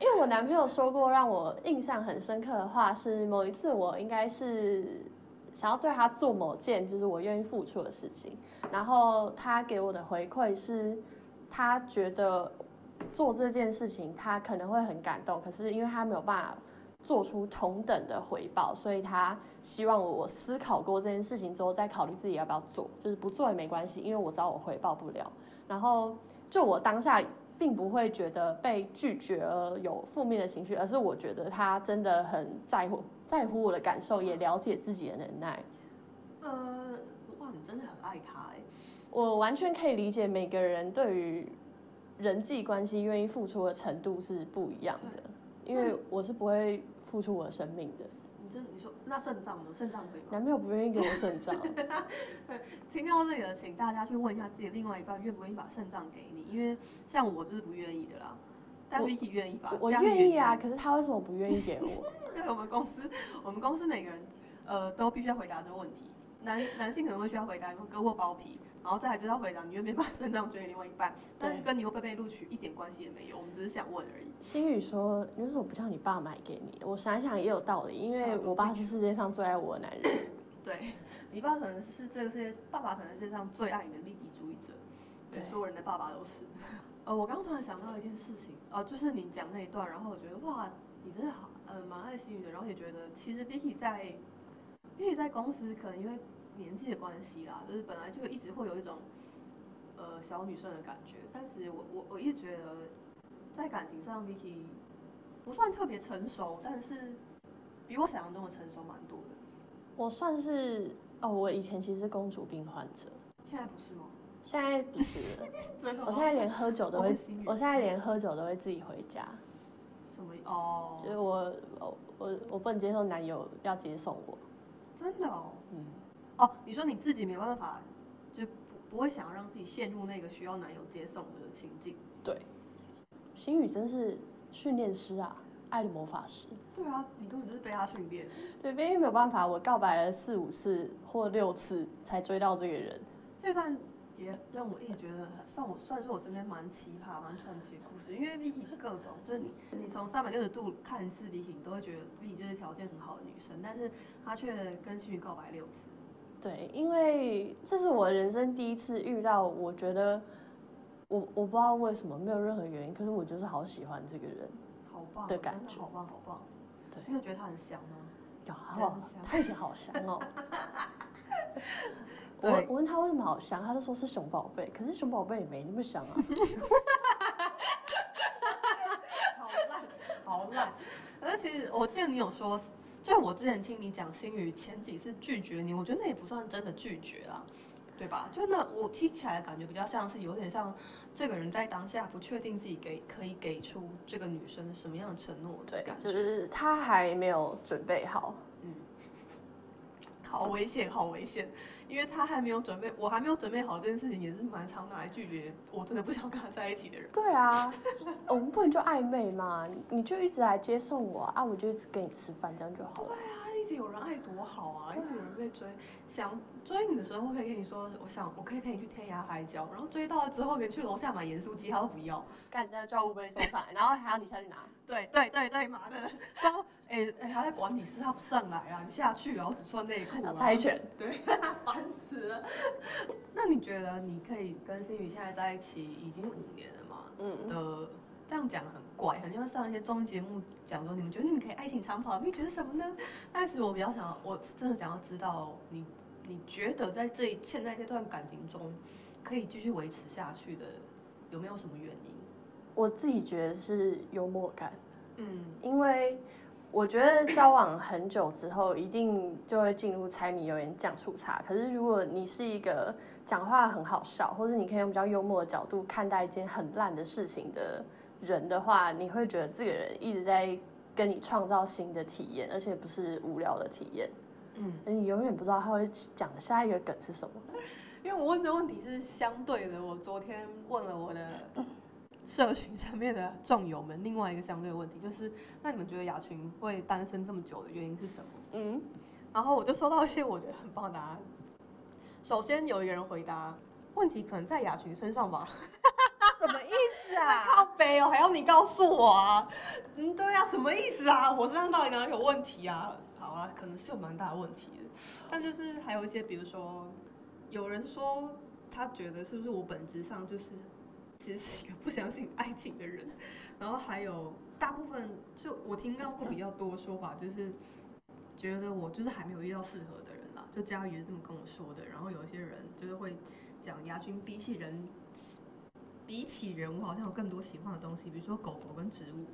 因为我男朋友说过让我印象很深刻的话，是某一次我应该是想要对他做某件就是我愿意付出的事情，然后他给我的回馈是，他觉得。做这件事情，他可能会很感动，可是因为他没有办法做出同等的回报，所以他希望我思考过这件事情之后再考虑自己要不要做，就是不做也没关系，因为我知道我回报不了。然后就我当下并不会觉得被拒绝而有负面的情绪，而是我觉得他真的很在乎在乎我的感受，也了解自己的能耐。呃，哇，你真的很爱他哎！我完全可以理解每个人对于。人际关系愿意付出的程度是不一样的，因为我是不会付出我的生命的。你真你说那肾脏呢？肾脏可以吗？男朋友不愿意给我肾脏。<laughs> 对，听到这里的，请大家去问一下自己另外一半愿不愿意把肾脏给你，因为像我就是不愿意的啦。但 Vicky 愿意吧？我愿意啊，可是他为什么不愿意给我？<laughs> 因为我们公司，我们公司每个人呃都必须要回答这个问题。男男性可能会需要回答，割过包皮。然后再来就是要回答，你愿不愿意把肾脏捐给另外一半？但是跟你会不会被录取一点关系也没有，我们只是想问而已。心宇说：“你为什么不叫你爸买给你？”我想想也有道理，因为我爸是世界上最爱我的男人。<coughs> 对，你爸可能是这个世界，爸爸可能世界上最爱你的利己主义者。对，所有人的爸爸都是。呃，我刚刚突然想到一件事情，呃，就是你讲那一段，然后我觉得哇，你真的好，呃，蛮爱心宇的。然后也觉得其实 Vicky 在，Vicky 在公司可能因为。年纪的关系啦，就是本来就一直会有一种，呃，小女生的感觉。但是我我我一直觉得，在感情上，Vicky 不算特别成熟，但是比我想象中的成熟蛮多的。我算是哦，我以前其实是公主病患者，现在不是吗？现在不是。<laughs> 我现在连喝酒都会，我现在连喝酒都会自己回家。什么？哦，就是我我我我不能接受男友要接送我。真的哦，嗯。哦，你说你自己没办法，就不不会想要让自己陷入那个需要男友接送的情境。对，心宇真是训练师啊，爱的魔法师。对啊，你根本就是被他训练。对，因为没有办法，我告白了四五次或六次才追到这个人。这段也让我一直觉得算我算是我身边蛮奇葩、蛮传奇的故事，因为 Vicky 各种就是你你从三百六十度看一次 Vicky，你都会觉得 Vicky 就是条件很好的女生，但是她却跟星宇告白六次。对，因为这是我人生第一次遇到，我觉得我我不知道为什么没有任何原因，可是我就是好喜欢这个人。好棒的感觉好棒好棒。对你有觉得他很香吗？有好真香他以前好香哦。<laughs> 我对我问他为什么好香，他就说是熊宝贝，可是熊宝贝也没那么香啊。<laughs> 好烂，好烂。而且我记得你有说，就我之前听你讲星宇前几次拒绝你，我觉得那也不算真的拒绝啦，对吧？就那我听起来感觉比较像是有点像这个人在当下不确定自己给可以给出这个女生什么样的承诺的对感，觉。就是他还没有准备好。嗯，好危险，好危险，因为他还没有准备，我还没有准备好这件事情，也是蛮常拿来拒绝我真的不想跟他在一起的人。对啊，<laughs> 我们不能就暧昧嘛，你就一直来接送我啊，我就一直跟你吃饭，这样就好了。对啊，一直有人爱多好啊，一直有人被追，想追你的时候可以跟你说，我想我可以陪你去天涯海角，然后追到了之后可以去楼下买盐酥鸡，他都不要。干在叫乌龟送上来，然后还要你下去拿。<laughs> 对对对对，妈的，说哎哎还在管你是他不上来啊，你下去然后只穿内裤猜拳，对，<laughs> 烦死了。那你觉得你可以跟心宇现在在一起已经五年了吗？嗯，的这样讲很怪，很像上一些综艺节目讲说，你们觉得你们可以爱情长跑，你觉得什么呢？但是我比较想要，我真的想要知道你，你觉得在这一现在这段感情中，可以继续维持下去的，有没有什么原因？我自己觉得是幽默感，嗯因为我觉得交往很久之后，一定就会进入柴米油盐酱醋茶。可是如果你是一个讲话很好笑，或者你可以用比较幽默的角度看待一件很烂的事情的人的话，你会觉得这个人一直在跟你创造新的体验，而且不是无聊的体验。嗯，你永远不知道他会讲的下一个梗是什么。因为我问的问题是相对的，我昨天问了我的 <coughs> 社群上面的壮友们另外一个相对的问题，就是那你们觉得雅群会单身这么久的原因是什么？嗯，然后我就收到一些我觉得很棒的答案。首先有一个人回答，问题可能在雅群身上吧。<laughs> 什么意啊？靠北哦，还要你告诉我啊？嗯，对啊，什么意思啊？我身上到底哪里有问题啊？好啊，可能是有蛮大的问题的，但就是还有一些，比如说，有人说他觉得是不是我本质上就是其实是一个不相信爱情的人，然后还有大部分就我听到过比较多说法，就是觉得我就是还没有遇到适合的人啦，就佳宇是这么跟我说的，然后有一些人就是会讲牙菌比起人比起人，我好像有更多喜欢的东西，比如说狗狗跟植物。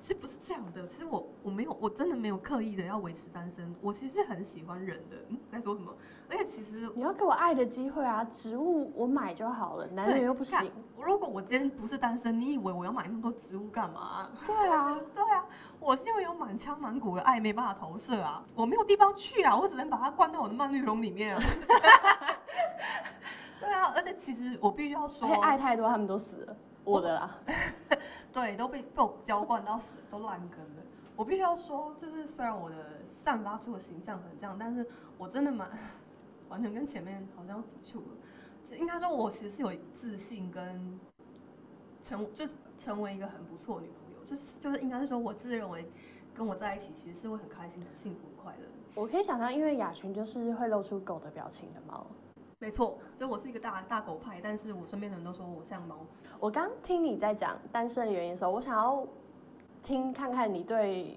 其实不是这样的，其实我我没有，我真的没有刻意的要维持单身，我其实是很喜欢人的。嗯，在说什么？而且其实你要给我爱的机会啊！植物我买就好了，男人又不看行。如果我今天不是单身，你以为我要买那么多植物干嘛、对啊，<laughs> 对啊，我是因为有满腔满谷的爱没办法投射啊，我没有地方去啊，我只能把它灌到我的蔓绿绒里面啊。<laughs> 对啊，而且其实我必须要说爱太多，他们都死了。我的啦，<laughs> 对，都被被我浇灌到死，都烂根了。我必须要说，就是虽然我的散发出的形象很这样，但是我真的蛮完全跟前面好像抵触了。就应该说，我其实是有自信跟成就是成为一个很不错的女朋友，就是就是应该是说，我自认为跟我在一起其实是会很开心、很幸福、很快乐。我可以想象，因为雅群就是会露出狗的表情的猫。没错，就我是一个大大狗派，但是我身边的人都说我像猫。我刚听你在讲单身的原因的时候，我想要听看看你对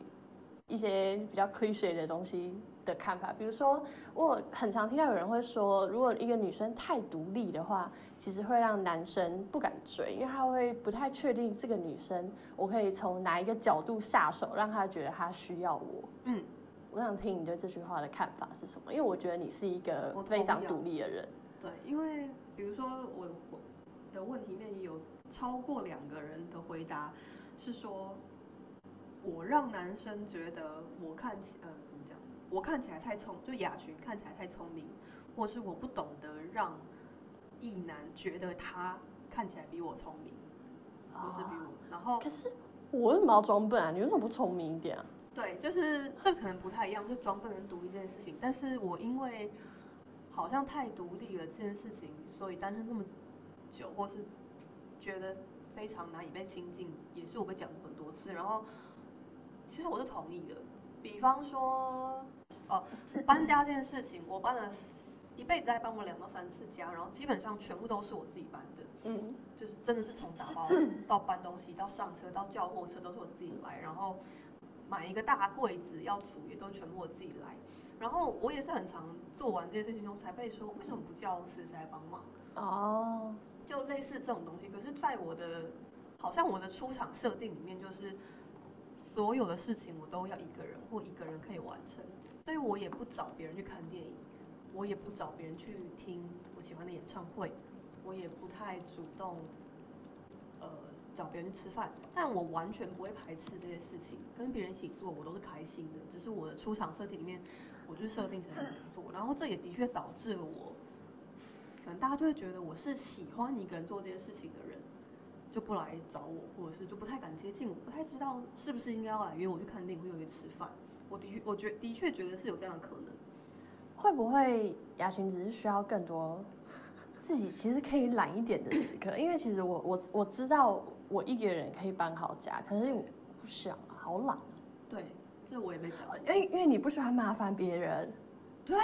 一些比较 cliche 的东西的看法。比如说，我很常听到有人会说，如果一个女生太独立的话，其实会让男生不敢追，因为他会不太确定这个女生，我可以从哪一个角度下手，让他觉得他需要我。嗯，我想听你对这句话的看法是什么？因为我觉得你是一个非常独立的人。对，因为比如说我我的问题里面有超过两个人的回答是说，我让男生觉得我看起呃怎么讲，我看起来太聪，就雅群看起来太聪明，或是我不懂得让异男觉得他看起来比我聪明，或是比我，然后可是我为什么要装笨啊？你为什么不聪明一点啊？对，就是这可能不太一样，就装笨跟独立这件事情。但是我因为好像太独立了这件事情，所以单身这么久，或是觉得非常难以被亲近，也是我被讲过很多次。然后其实我是同意的，比方说哦，搬家这件事情，我搬了一辈子在搬过两到三次家，然后基本上全部都是我自己搬的。嗯，就是真的是从打包 <clears throat> 到搬东西到上车到叫货车都是我自己来，然后买一个大柜子要煮也都全部我自己来，然后我也是很常做完这些事情后才被说为什么不叫谁谁来帮忙，哦，就类似这种东西。可是，在我的好像我的出场设定里面，就是所有的事情我都要一个人或一个人可以完成，所以我也不找别人去看电影，我也不找别人去听我喜欢的演唱会。我也不太主动，呃，找别人去吃饭，但我完全不会排斥这些事情，跟别人一起做我都是开心的。只是我的出场设定里面，我就设定成工作，然后这也的确导致了我，可能大家就会觉得我是喜欢一个人做这件事情的人，就不来找我，或者是就不太敢接近我，不太知道是不是应该要来约我去看电影或约吃饭。我的确，我觉的确觉得是有这样的可能。会不会雅群只是需要更多？自己其实可以懒一点的时刻，因为其实我我我知道我一个人可以搬好家，可是我不想啊，好懒。对，这我也没讲。因为因为你不喜欢麻烦别人。对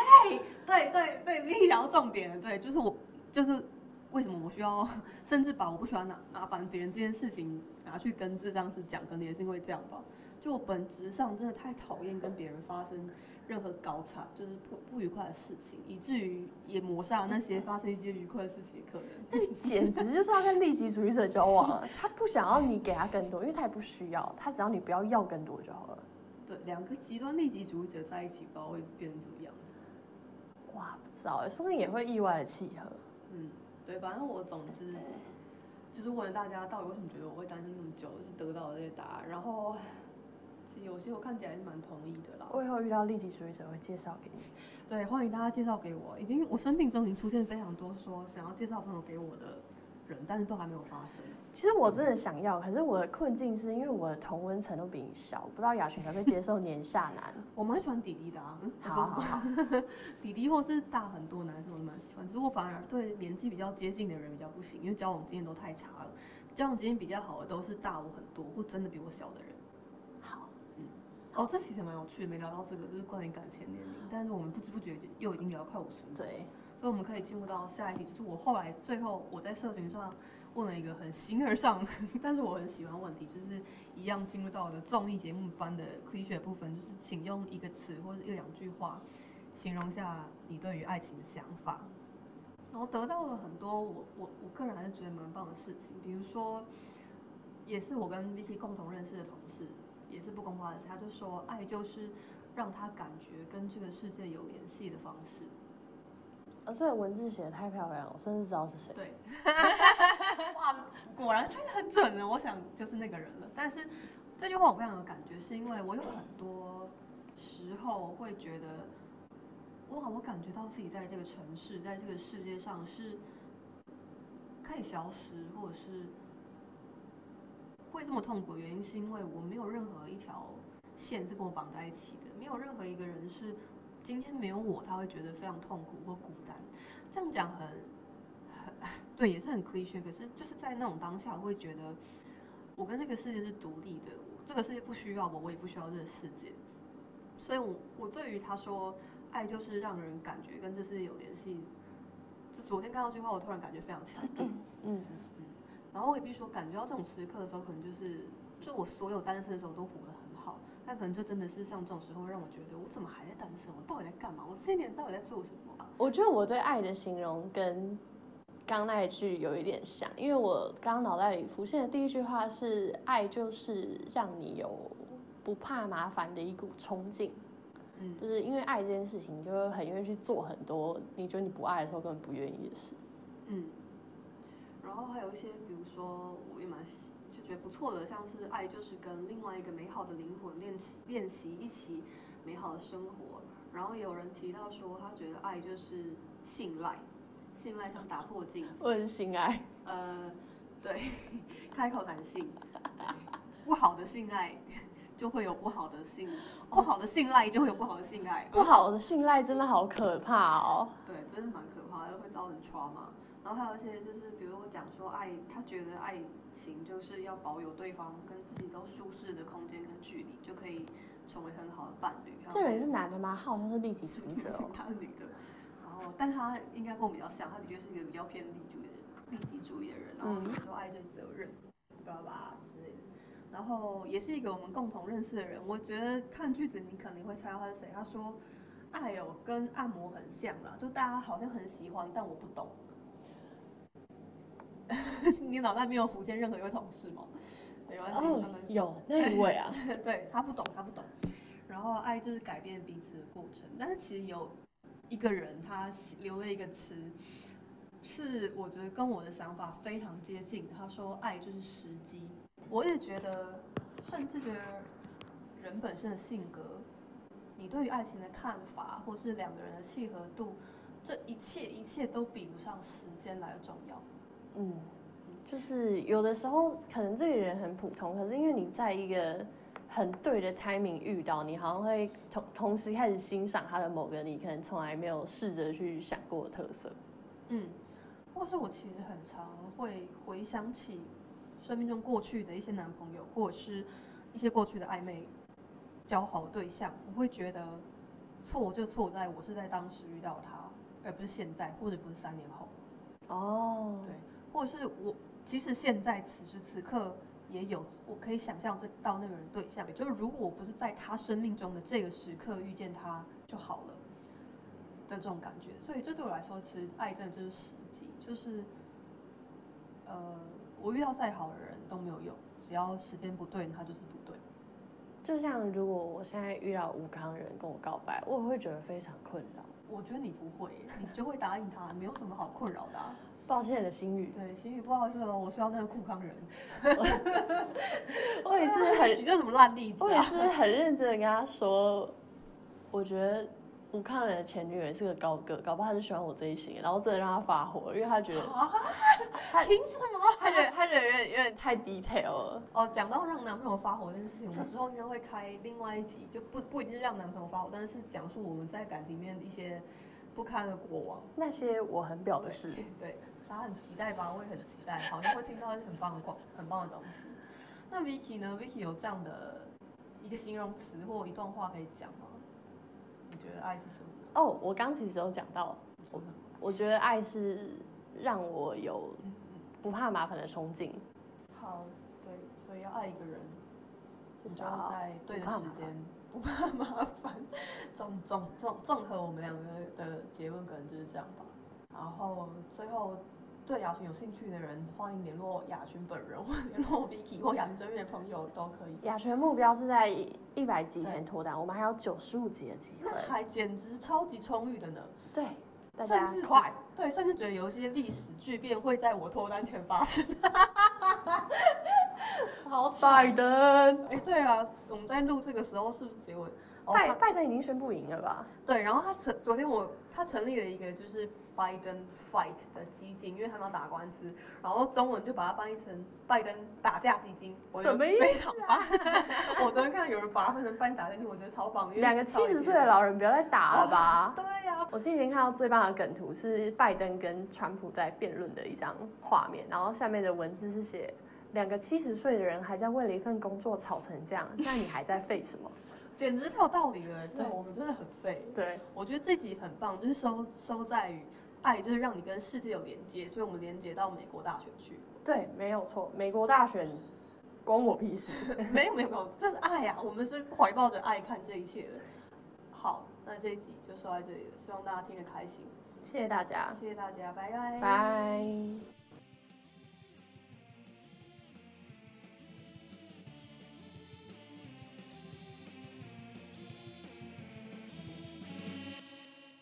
对对对，你聊重点了。对，就是我就是为什么我需要，甚至把我不喜欢拿麻烦别人这件事情拿去跟智障师讲，可能也是因为这样吧。就我本质上真的太讨厌跟别人发生。任何高差就是不不愉快的事情，以至于也抹杀那些发生一些愉快的事情可能。那你简直就是要跟利己主义者交往啊！他不想要你给他更多，因为他也不需要，他只要你不要要更多就好了。对，两个极端利己主义者在一起，不知道会变成什么样子。哇，不知道哎，说不定也会意外的契合。嗯，对，反正我总之就是问了大家，到底为什么觉得我会单身那么久，是得到了这些答案，然后。有些我看起来是蛮同意的啦。我以后遇到利己主义者会介绍给你。对，欢迎大家介绍给我。已经我生命中已经出现非常多说想要介绍朋友给我的人，但是都还没有发生。其实我真的想要，可是我的困境是因为我的同温层都比你小，不知道雅群可不可以接受年下男。我蛮喜欢弟弟的啊。好好好。<laughs> 弟弟或是大很多男生我都蛮喜欢，只是我反而对年纪比较接近的人比较不行，因为交往经验都太差了。交往经验比较好的都是大我很多或真的比我小的人。哦，这其实蛮有趣的，没聊到这个，就是关于感情年龄。但是我们不知不觉又已经聊快五十分钟，对，所以我们可以进入到下一题，就是我后来最后我在社群上问了一个很形而上，<laughs> 但是我很喜欢问题，就是一样进入到我的综艺节目般的 c l i c h 部分，就是请用一个词或者一两句话形容下你对于爱情的想法。然后得到了很多我我我个人还是觉得蛮棒的事情，比如说也是我跟 Vicky 共同认识的同事。也是不公开的事，他就说爱就是让他感觉跟这个世界有联系的方式。而且文字写的太漂亮了，我甚至知道是谁。对，<laughs> 哇，果然猜的很准呢。我想就是那个人了。但是这句话我非常有感觉，是因为我有很多时候会觉得，哇，我感觉到自己在这个城市，在这个世界上是可以消失，或者是。会这么痛苦的原因，是因为我没有任何一条线是跟我绑在一起的，没有任何一个人是今天没有我，他会觉得非常痛苦或孤单。这样讲很很 <laughs> 对，也是很 cliche。可是就是在那种当下，我会觉得我跟这个世界是独立的，这个世界不需要我，我也不需要这个世界。所以，我我对于他说爱就是让人感觉跟这世界有联系，就昨天看到这句话，我突然感觉非常强烈。嗯。然后我也必须说，感觉到这种时刻的时候，可能就是，就我所有单身的时候都活得很好，但可能就真的是像这种时候，让我觉得我怎么还在单身？我到底在干嘛？我这些年到底在做什么？我觉得我对爱的形容跟刚那一句有一点像，因为我刚脑袋里浮现的第一句话是“爱就是让你有不怕麻烦的一股冲劲”，嗯，就是因为爱这件事情，你就会很愿意去做很多你觉得你不爱的时候根本不愿意的事，嗯。然后还有一些，比如说我也蛮就觉得不错的，像是爱就是跟另外一个美好的灵魂练习练习一起美好的生活。然后也有人提到说，他觉得爱就是信赖，信赖像打破镜子。我是信爱。呃，对，开口谈性，不好的信赖就会有不好的信，不好的信赖就会有不好的信赖，不好的信赖真的好可怕哦。对，真的蛮可怕的，会造成 trauma。然后还有一些就是，比如我讲说爱，他觉得爱情就是要保有对方跟自己都舒适的空间跟距离，就可以成为很好的伴侣。这人是男的吗？他好像是立体主义 <laughs> 者哦。他是女的，然后但他应该跟我比较像，他的确是一个比较偏立体主义的立体主义的人。然后比如说爱对责任，巴拉巴拉之类的。然后也是一个我们共同认识的人。我觉得看句子你肯定会猜到他是谁。他说爱哦跟按摩很像啦，就大家好像很喜欢，但我不懂。<laughs> 你脑袋没有浮现任何一位同事吗？没关系，哦，有那一位啊，<laughs> 对他不懂，他不懂。然后爱就是改变彼此的过程，但是其实有一个人他留了一个词，是我觉得跟我的想法非常接近。他说爱就是时机，我也觉得，甚至觉得人本身的性格，你对于爱情的看法，或是两个人的契合度，这一切一切都比不上时间来的重要。嗯，就是有的时候可能这个人很普通，可是因为你在一个很对的 timing 遇到，你好像会同同时开始欣赏他的某个你可能从来没有试着去想过的特色。嗯，或是我其实很常会回想起生命中过去的一些男朋友，或者是一些过去的暧昧交好的对象，我会觉得错就错在我是在当时遇到他，而不是现在，或者不是三年后。哦，对。或者是我，即使现在此时此刻也有，我可以想象这到那个人对象，就是如果我不是在他生命中的这个时刻遇见他就好了的这种感觉。所以这对我来说，其实爱真的就是时机，就是呃，我遇到再好的人都没有用，只要时间不对，他就是不对。就像如果我现在遇到吴康人跟我告白，我会觉得非常困扰。我觉得你不会，你就会答应他，没有什么好困扰的。抱歉的心语，对心语，不好意思哦，我需要那个酷康人。<laughs> 我也是很 <laughs> 举个什么烂例子？我也是很认真的跟他说，我觉得吴康人的前女友是个高个，搞不好他就喜欢我这一型，然后真的让他发火，因为他觉得他凭什么？他觉得他觉得有点有点太 detail 了。哦，讲到让男朋友发火这件事情，我们之后应该会开另外一集，就不不一定是让男朋友发火，但是讲述我们在感情里面一些不堪的过往，那些我很表的事，对。大家很期待吧？我也很期待，好像会听到一些很棒的广、很棒的东西。那 Vicky 呢？Vicky 有这样的一个形容词或一段话可以讲吗？你觉得爱是什么？哦，我刚其实有讲到，我我觉得爱是让我有不怕麻烦的憧憬。好，对，所以要爱一个人，就要在对的时间，不怕麻烦。综综综综合我们两个的结论，可能就是这样吧。然后最后。对雅群有兴趣的人，欢迎联络雅群本人，或联络 Vicky 或雅群这边的朋友都可以。雅群目标是在一百集前脱单，我们还有九十五集的机会，还简直超级充裕的呢。对，甚至快，对，甚至觉得有一些历史巨变会在我脱单前发生。好，拜登。哎，对啊，我们在录这个时候是不是结尾？拜拜登已经宣布赢了吧？对，然后他成昨天我他成立了一个就是拜登 fight 的基金，因为他们要打官司，然后中文就把它翻译成拜登打架基金，什么意思啊？<laughs> 我昨天看到有人把它翻成拜登打架基金，我觉得超棒。<laughs> 两个七十岁的老人不要再打了吧？对呀，我前几天看到最棒的梗图是拜登跟川普在辩论的一张画面，然后下面的文字是写两个七十岁的人还在为了一份工作吵成这样，那你还在废什么？简直太有道理了，对，我们真的很废。对，我觉得这集很棒，就是收收在于爱，就是让你跟世界有连接，所以我们连接到美国大选去。对，没有错，美国大选关我屁事。<laughs> 没有没有没有，这是爱啊，我们是怀抱着爱看这一切的。好，那这一集就说到这里了，希望大家听得开心。谢谢大家，谢谢大家，拜拜。拜。